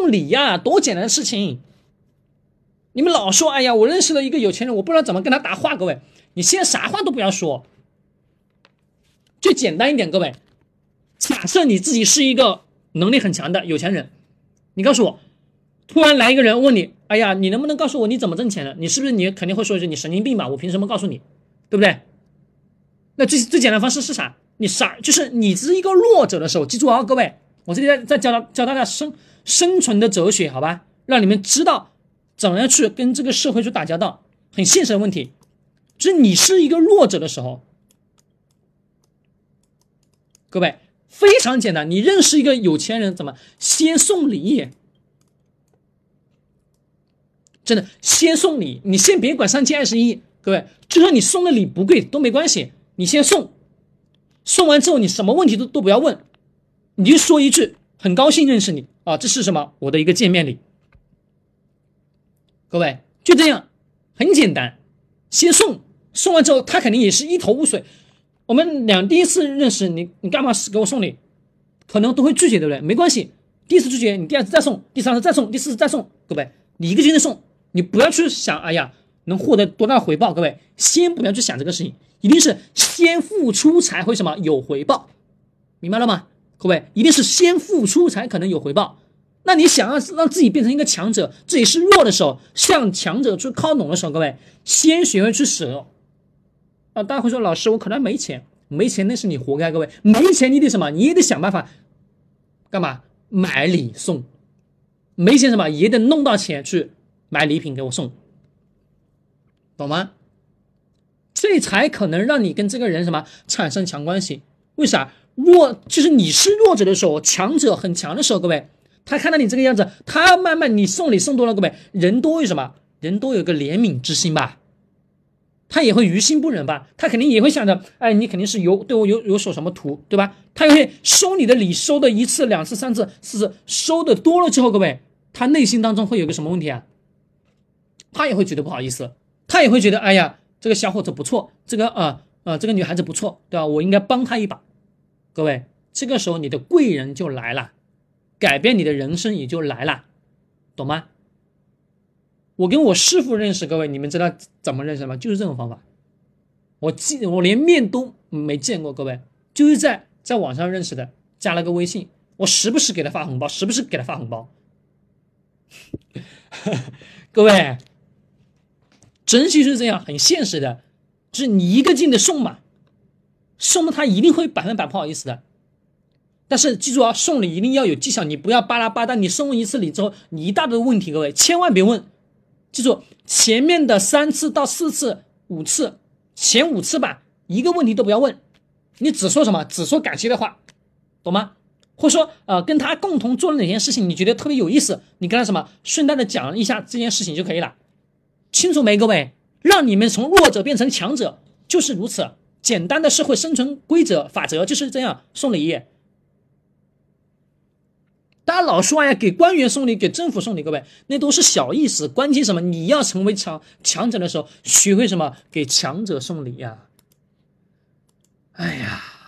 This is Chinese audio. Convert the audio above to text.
送礼呀，多简单的事情。你们老说，哎呀，我认识了一个有钱人，我不知道怎么跟他搭话。各位，你现在啥话都不要说，就简单一点。各位，假设你自己是一个能力很强的有钱人，你告诉我，突然来一个人问你，哎呀，你能不能告诉我你怎么挣钱的？你是不是你肯定会说一句你神经病吧？我凭什么告诉你？对不对？那最最简单的方式是啥？你啥？就是你是一个弱者的时候，记住啊，各位，我这里在在教教大家生生存的哲学，好吧？让你们知道。怎么样去跟这个社会去打交道？很现实的问题，就是你是一个弱者的时候，各位非常简单，你认识一个有钱人，怎么先送礼？真的先送礼，你先别管三七二十一，各位，就算你送的礼不贵都没关系，你先送，送完之后你什么问题都都不要问，你就说一句很高兴认识你啊，这是什么？我的一个见面礼。各位就这样，很简单，先送，送完之后他肯定也是一头雾水。我们俩第一次认识，你你干嘛给我送礼？可能都会拒绝，对不对？没关系，第一次拒绝，你第二次再送，第三次再送，第四次再送。各位，你一个劲的送，你不要去想，哎呀，能获得多大回报？各位，先不要去想这个事情，一定是先付出才会什么有回报，明白了吗？各位，一定是先付出才可能有回报。那你想要让自己变成一个强者，自己是弱的时候，向强者去靠拢的时候，各位先学会去舍。啊，大家会说，老师，我可能没钱，没钱那是你活该。各位，没钱你得什么？你也得想办法，干嘛买礼送？没钱什么也得弄到钱去买礼品给我送，懂吗？这才可能让你跟这个人什么产生强关系。为啥？弱就是你是弱者的时候，强者很强的时候，各位。他看到你这个样子，他慢慢你送礼送多了，各位人多有什么？人多有个怜悯之心吧？他也会于心不忍吧？他肯定也会想着，哎，你肯定是有对我有有所什么图，对吧？他也会收你的礼，收的一次、两次、三次、四次，收的多了之后，各位，他内心当中会有个什么问题啊？他也会觉得不好意思，他也会觉得，哎呀，这个小伙子不错，这个啊啊，这个女孩子不错，对吧？我应该帮他一把。各位，这个时候你的贵人就来了。改变你的人生也就来了，懂吗？我跟我师傅认识，各位，你们知道怎么认识吗？就是这种方法。我见我连面都没见过，各位，就是在在网上认识的，加了个微信，我时不时给他发红包，时不时给他发红包。各位，珍惜是这样，很现实的，就是你一个劲的送嘛，送的他一定会百分百不好意思的。但是记住啊，送礼一定要有技巧，你不要巴拉巴拉。你送一次礼之后，你一大堆问题，各位千万别问。记住前面的三次到四次、五次，前五次吧，一个问题都不要问，你只说什么？只说感谢的话，懂吗？或者说，呃，跟他共同做了哪件事情，你觉得特别有意思，你跟他什么，顺带的讲一下这件事情就可以了。清楚没，各位？让你们从弱者变成强者，就是如此简单的社会生存规则法则就是这样。送礼。大家老说哎呀，给官员送礼，给政府送礼，各位那都是小意思。关键什么？你要成为强强者的时候，学会什么？给强者送礼呀！哎呀。